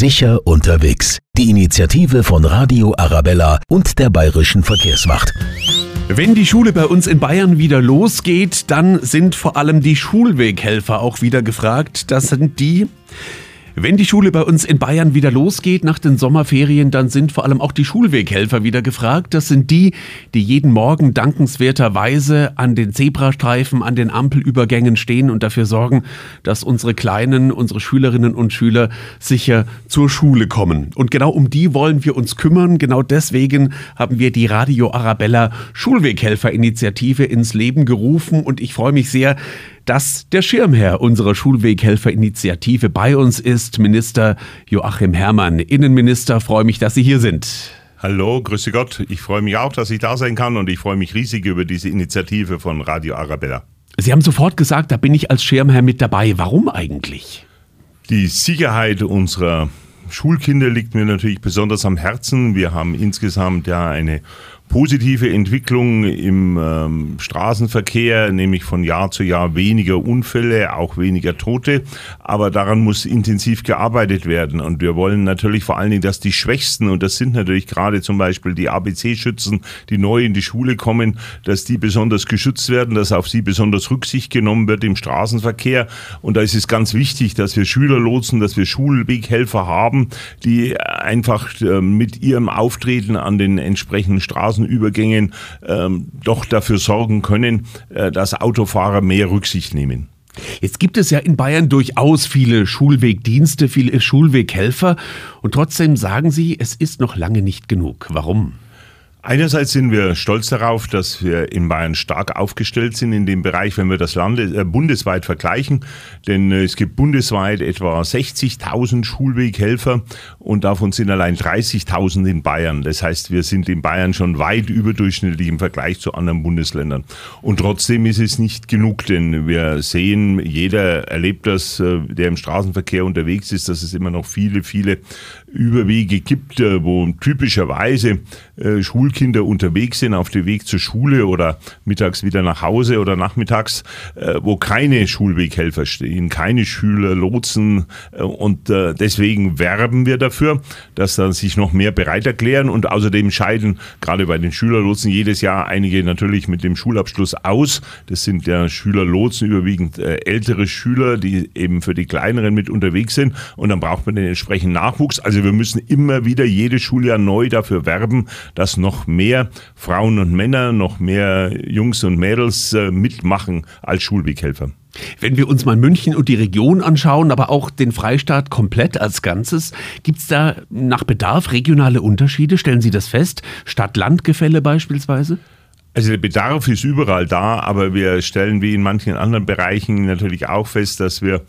Sicher unterwegs. Die Initiative von Radio Arabella und der Bayerischen Verkehrswacht. Wenn die Schule bei uns in Bayern wieder losgeht, dann sind vor allem die Schulweghelfer auch wieder gefragt. Das sind die, wenn die Schule bei uns in Bayern wieder losgeht nach den Sommerferien, dann sind vor allem auch die Schulweghelfer wieder gefragt. Das sind die, die jeden Morgen dankenswerterweise an den Zebrastreifen, an den Ampelübergängen stehen und dafür sorgen, dass unsere Kleinen, unsere Schülerinnen und Schüler sicher zur Schule kommen. Und genau um die wollen wir uns kümmern. Genau deswegen haben wir die Radio Arabella Schulweghelfer-Initiative ins Leben gerufen und ich freue mich sehr, dass der Schirmherr unserer Schulweghelfer-Initiative bei uns ist, Minister Joachim Herrmann. Innenminister, freue mich, dass Sie hier sind. Hallo, grüße Gott. Ich freue mich auch, dass ich da sein kann und ich freue mich riesig über diese Initiative von Radio Arabella. Sie haben sofort gesagt, da bin ich als Schirmherr mit dabei. Warum eigentlich? Die Sicherheit unserer Schulkinder liegt mir natürlich besonders am Herzen. Wir haben insgesamt ja eine positive Entwicklung im ähm, Straßenverkehr, nämlich von Jahr zu Jahr weniger Unfälle, auch weniger Tote. Aber daran muss intensiv gearbeitet werden. Und wir wollen natürlich vor allen Dingen, dass die Schwächsten, und das sind natürlich gerade zum Beispiel die ABC-Schützen, die neu in die Schule kommen, dass die besonders geschützt werden, dass auf sie besonders Rücksicht genommen wird im Straßenverkehr. Und da ist es ganz wichtig, dass wir Schülerlotsen, dass wir Schulweghelfer haben, die einfach äh, mit ihrem Auftreten an den entsprechenden Straßen Straßenübergängen ähm, doch dafür sorgen können, äh, dass Autofahrer mehr Rücksicht nehmen. Jetzt gibt es ja in Bayern durchaus viele Schulwegdienste, viele Schulweghelfer und trotzdem sagen Sie, es ist noch lange nicht genug. Warum? Einerseits sind wir stolz darauf, dass wir in Bayern stark aufgestellt sind in dem Bereich, wenn wir das Lande, äh, bundesweit vergleichen. Denn äh, es gibt bundesweit etwa 60.000 Schulweghelfer und davon sind allein 30.000 in Bayern. Das heißt, wir sind in Bayern schon weit überdurchschnittlich im Vergleich zu anderen Bundesländern. Und trotzdem ist es nicht genug, denn wir sehen, jeder erlebt das, äh, der im Straßenverkehr unterwegs ist, dass es immer noch viele, viele Überwege gibt, äh, wo typischerweise äh, Schulkinder unterwegs sind auf dem Weg zur Schule oder mittags wieder nach Hause oder nachmittags, äh, wo keine Schulweghelfer stehen, keine Schüler, Lotsen und deswegen werben wir dafür, dass dann sich noch mehr bereit erklären und außerdem scheiden gerade bei den Schülerlotsen jedes Jahr einige natürlich mit dem Schulabschluss aus. Das sind ja Schülerlotsen überwiegend ältere Schüler, die eben für die kleineren mit unterwegs sind und dann braucht man den entsprechenden Nachwuchs. Also also wir müssen immer wieder jedes Schuljahr neu dafür werben, dass noch mehr Frauen und Männer, noch mehr Jungs und Mädels äh, mitmachen als Schulweghelfer. Wenn wir uns mal München und die Region anschauen, aber auch den Freistaat komplett als Ganzes, gibt es da nach Bedarf regionale Unterschiede? Stellen Sie das fest? Stadt-Land-Gefälle beispielsweise? Also der Bedarf ist überall da, aber wir stellen wie in manchen anderen Bereichen natürlich auch fest, dass wir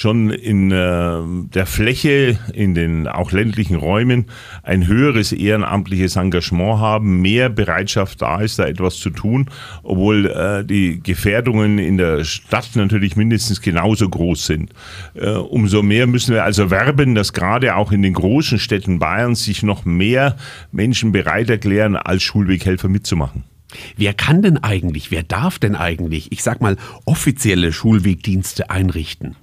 schon in äh, der Fläche, in den auch ländlichen Räumen ein höheres ehrenamtliches Engagement haben, mehr Bereitschaft da ist, da etwas zu tun, obwohl äh, die Gefährdungen in der Stadt natürlich mindestens genauso groß sind. Äh, umso mehr müssen wir also werben, dass gerade auch in den großen Städten Bayerns sich noch mehr Menschen bereit erklären, als Schulweghelfer mitzumachen. Wer kann denn eigentlich, wer darf denn eigentlich, ich sag mal, offizielle Schulwegdienste einrichten?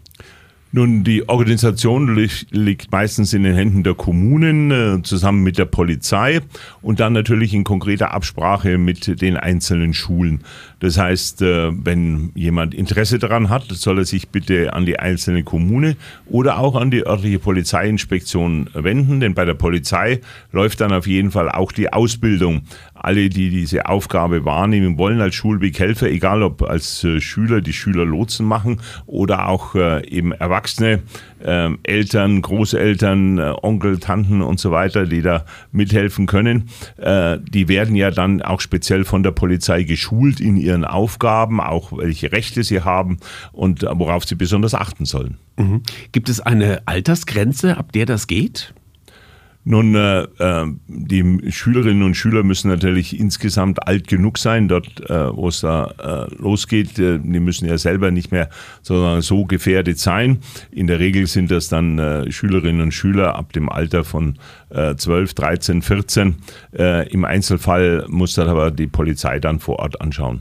Nun, die Organisation liegt meistens in den Händen der Kommunen äh, zusammen mit der Polizei und dann natürlich in konkreter Absprache mit den einzelnen Schulen. Das heißt, äh, wenn jemand Interesse daran hat, soll er sich bitte an die einzelne Kommune oder auch an die örtliche Polizeiinspektion wenden, denn bei der Polizei läuft dann auf jeden Fall auch die Ausbildung. Alle, die diese Aufgabe wahrnehmen wollen als Schulweghelfer, egal ob als äh, Schüler die Schüler Lotsen machen oder auch eben Erwachsene, äh, Eltern, Großeltern, äh, Onkel, Tanten und so weiter, die da mithelfen können, äh, die werden ja dann auch speziell von der Polizei geschult in ihren Aufgaben, auch welche Rechte sie haben und äh, worauf sie besonders achten sollen. Mhm. Gibt es eine Altersgrenze, ab der das geht? Nun, äh, äh, die Schülerinnen und Schüler müssen natürlich insgesamt alt genug sein, dort, äh, wo es da äh, losgeht. Äh, die müssen ja selber nicht mehr sondern so gefährdet sein. In der Regel sind das dann äh, Schülerinnen und Schüler ab dem Alter von äh, 12, 13, 14. Äh, Im Einzelfall muss das aber die Polizei dann vor Ort anschauen.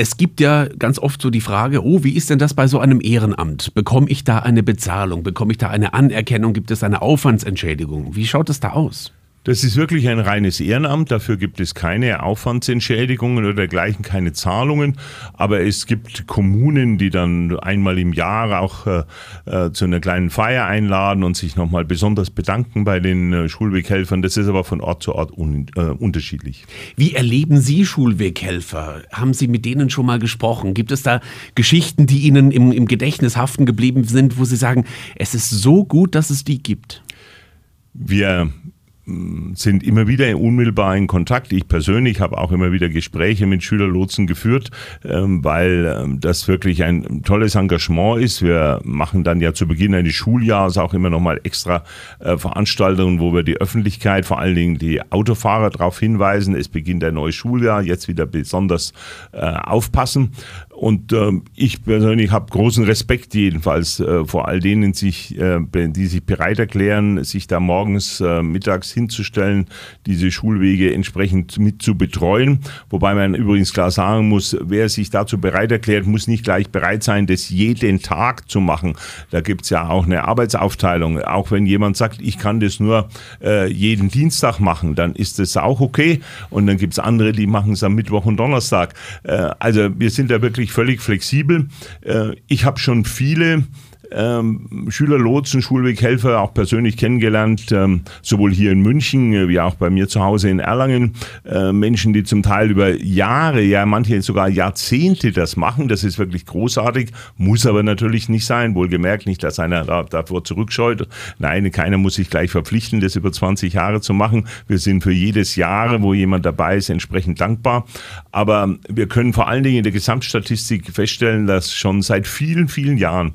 Es gibt ja ganz oft so die Frage, oh, wie ist denn das bei so einem Ehrenamt? Bekomme ich da eine Bezahlung? Bekomme ich da eine Anerkennung? Gibt es eine Aufwandsentschädigung? Wie schaut es da aus? Das ist wirklich ein reines Ehrenamt. Dafür gibt es keine Aufwandsentschädigungen oder dergleichen, keine Zahlungen. Aber es gibt Kommunen, die dann einmal im Jahr auch äh, äh zu einer kleinen Feier einladen und sich nochmal besonders bedanken bei den äh, Schulweghelfern. Das ist aber von Ort zu Ort un, äh, unterschiedlich. Wie erleben Sie Schulweghelfer? Haben Sie mit denen schon mal gesprochen? Gibt es da Geschichten, die Ihnen im, im Gedächtnis haften geblieben sind, wo Sie sagen, es ist so gut, dass es die gibt? Wir sind immer wieder unmittelbar in Kontakt. Ich persönlich habe auch immer wieder Gespräche mit Schülerlotsen geführt, ähm, weil ähm, das wirklich ein tolles Engagement ist. Wir machen dann ja zu Beginn eines Schuljahres auch immer nochmal extra äh, Veranstaltungen, wo wir die Öffentlichkeit, vor allen Dingen die Autofahrer darauf hinweisen, es beginnt ein neues Schuljahr, jetzt wieder besonders äh, aufpassen. Und ähm, ich persönlich habe großen Respekt jedenfalls äh, vor all denen, sich, die sich bereit erklären, sich da morgens, mittags hinzustellen, diese Schulwege entsprechend mit zu betreuen. Wobei man übrigens klar sagen muss, wer sich dazu bereit erklärt, muss nicht gleich bereit sein, das jeden Tag zu machen. Da gibt es ja auch eine Arbeitsaufteilung. Auch wenn jemand sagt, ich kann das nur äh, jeden Dienstag machen, dann ist das auch okay. Und dann gibt es andere, die machen es am Mittwoch und Donnerstag. Äh, also wir sind da wirklich völlig flexibel. Äh, ich habe schon viele ähm, Schülerlotsen, Schulweghelfer auch persönlich kennengelernt, ähm, sowohl hier in München äh, wie auch bei mir zu Hause in Erlangen. Äh, Menschen, die zum Teil über Jahre, ja manche sogar Jahrzehnte das machen. Das ist wirklich großartig, muss aber natürlich nicht sein. Wohlgemerkt nicht, dass einer da, davor zurückscheut. Nein, keiner muss sich gleich verpflichten, das über 20 Jahre zu machen. Wir sind für jedes Jahr, wo jemand dabei ist, entsprechend dankbar. Aber wir können vor allen Dingen in der Gesamtstatistik feststellen, dass schon seit vielen, vielen Jahren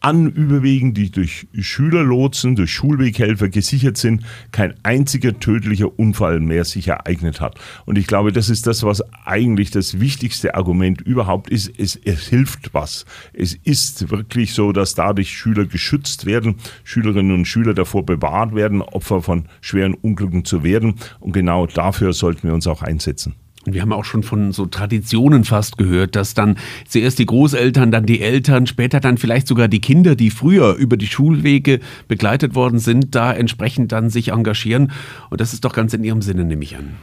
an überwiegend, die durch Schülerlotsen, durch Schulweghelfer gesichert sind, kein einziger tödlicher Unfall mehr sich ereignet hat. Und ich glaube, das ist das, was eigentlich das wichtigste Argument überhaupt ist. Es, es hilft was. Es ist wirklich so, dass dadurch Schüler geschützt werden, Schülerinnen und Schüler davor bewahrt werden, Opfer von schweren Unglücken zu werden. Und genau dafür sollten wir uns auch einsetzen. Und wir haben auch schon von so Traditionen fast gehört, dass dann zuerst die Großeltern, dann die Eltern, später dann vielleicht sogar die Kinder, die früher über die Schulwege begleitet worden sind, da entsprechend dann sich engagieren. Und das ist doch ganz in ihrem Sinne, nehme ich an.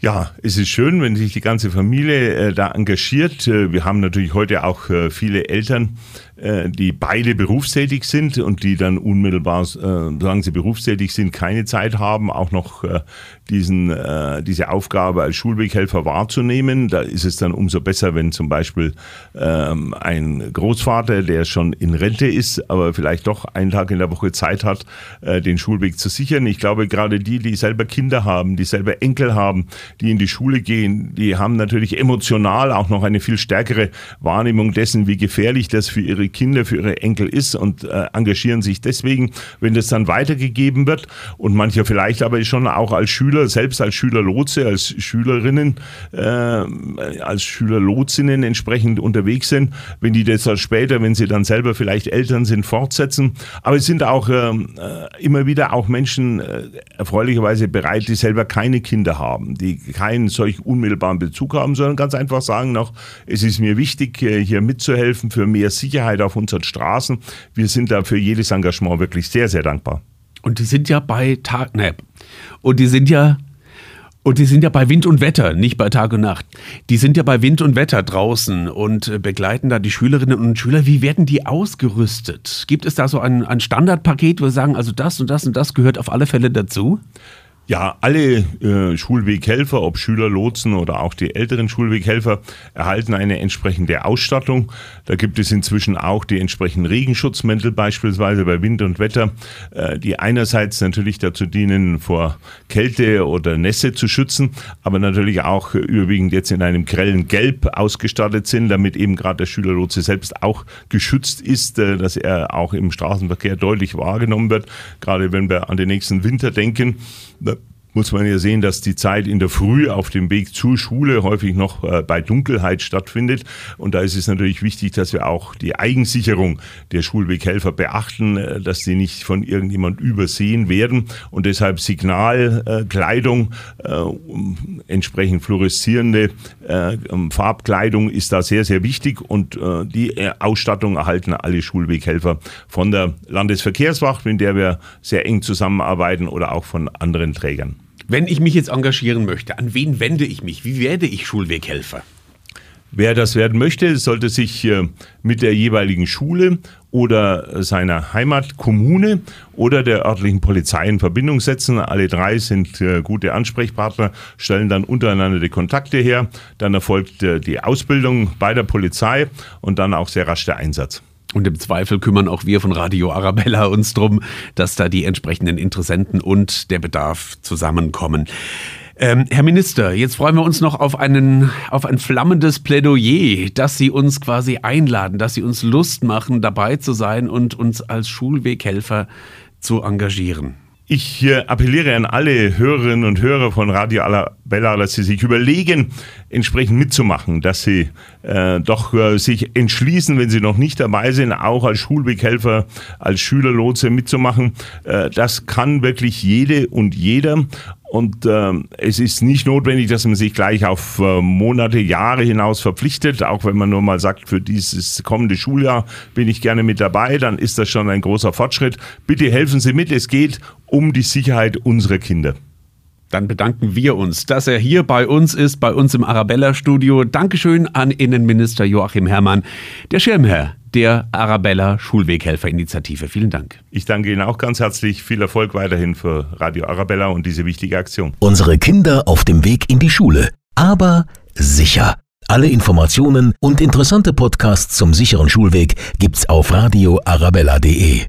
Ja, es ist schön, wenn sich die ganze Familie äh, da engagiert. Äh, wir haben natürlich heute auch äh, viele Eltern, die beide berufstätig sind und die dann unmittelbar, äh, solange sie berufstätig sind, keine Zeit haben, auch noch äh, diesen, diese Aufgabe als Schulweghelfer wahrzunehmen. Da ist es dann umso besser, wenn zum Beispiel ähm, ein Großvater, der schon in Rente ist, aber vielleicht doch einen Tag in der Woche Zeit hat, den Schulweg zu sichern. Ich glaube, gerade die, die selber Kinder haben, die selber Enkel haben, die in die Schule gehen, die haben natürlich emotional auch noch eine viel stärkere Wahrnehmung dessen, wie gefährlich das für ihre Kinder, für ihre Enkel ist und äh, engagieren sich deswegen, wenn das dann weitergegeben wird und mancher vielleicht aber schon auch als Schüler, selbst als Schülerlotse, als Schülerinnen, äh, als Schülerlotsinnen entsprechend unterwegs sind, wenn die das dann später, wenn sie dann selber vielleicht Eltern sind, fortsetzen. Aber es sind auch äh, immer wieder auch Menschen äh, erfreulicherweise bereit, die selber keine Kinder haben, die keinen solch unmittelbaren Bezug haben, sondern ganz einfach sagen noch, es ist mir wichtig, äh, hier mitzuhelfen für mehr Sicherheit Sicherheit auf unseren Straßen. Wir sind da für jedes Engagement wirklich sehr, sehr dankbar. Und die sind ja bei Tag, ne, und die sind ja und die sind ja bei Wind und Wetter, nicht bei Tag und Nacht. Die sind ja bei Wind und Wetter draußen und äh, begleiten da die Schülerinnen und Schüler. Wie werden die ausgerüstet? Gibt es da so ein, ein Standardpaket, wo wir sagen, also das und das und das gehört auf alle Fälle dazu? Ja, alle äh, Schulweghelfer, ob Schüler, Lotsen oder auch die älteren Schulweghelfer, erhalten eine entsprechende Ausstattung. Da gibt es inzwischen auch die entsprechenden Regenschutzmäntel beispielsweise bei Wind und Wetter, äh, die einerseits natürlich dazu dienen, vor Kälte oder Nässe zu schützen, aber natürlich auch überwiegend jetzt in einem grellen Gelb ausgestattet sind, damit eben gerade der Schülerlotse selbst auch geschützt ist, äh, dass er auch im Straßenverkehr deutlich wahrgenommen wird, gerade wenn wir an den nächsten Winter denken muss man ja sehen, dass die Zeit in der Früh auf dem Weg zur Schule häufig noch äh, bei Dunkelheit stattfindet. Und da ist es natürlich wichtig, dass wir auch die Eigensicherung der Schulweghelfer beachten, äh, dass sie nicht von irgendjemand übersehen werden und deshalb Signalkleidung, äh, entsprechend fluoreszierende äh, Farbkleidung ist da sehr, sehr wichtig und die Ausstattung erhalten alle Schulweghelfer von der Landesverkehrswacht, mit der wir sehr eng zusammenarbeiten oder auch von anderen Trägern. Wenn ich mich jetzt engagieren möchte, an wen wende ich mich? Wie werde ich Schulweghelfer? Wer das werden möchte, sollte sich äh, mit der jeweiligen Schule oder seiner Heimatkommune oder der örtlichen Polizei in Verbindung setzen. Alle drei sind äh, gute Ansprechpartner, stellen dann untereinander die Kontakte her. Dann erfolgt äh, die Ausbildung bei der Polizei und dann auch sehr rasch der Einsatz. Und im Zweifel kümmern auch wir von Radio Arabella uns drum, dass da die entsprechenden Interessenten und der Bedarf zusammenkommen. Ähm, Herr Minister, jetzt freuen wir uns noch auf, einen, auf ein flammendes Plädoyer, dass Sie uns quasi einladen, dass Sie uns Lust machen, dabei zu sein und uns als Schulweghelfer zu engagieren. Ich äh, appelliere an alle Hörerinnen und Hörer von Radio Arabella, dass sie sich überlegen, entsprechend mitzumachen, dass sie äh, doch äh, sich entschließen, wenn sie noch nicht dabei sind, auch als Schulweghelfer, als Schülerlotse mitzumachen. Äh, das kann wirklich jede und jeder. Und äh, es ist nicht notwendig, dass man sich gleich auf äh, Monate, Jahre hinaus verpflichtet. Auch wenn man nur mal sagt, für dieses kommende Schuljahr bin ich gerne mit dabei, dann ist das schon ein großer Fortschritt. Bitte helfen Sie mit. Es geht um die Sicherheit unserer Kinder. Dann bedanken wir uns, dass er hier bei uns ist, bei uns im Arabella-Studio. Dankeschön an Innenminister Joachim Herrmann, der Schirmherr der Arabella Schulweghelfer-Initiative. Vielen Dank. Ich danke Ihnen auch ganz herzlich. Viel Erfolg weiterhin für Radio Arabella und diese wichtige Aktion. Unsere Kinder auf dem Weg in die Schule. Aber sicher. Alle Informationen und interessante Podcasts zum sicheren Schulweg gibt's auf radioarabella.de.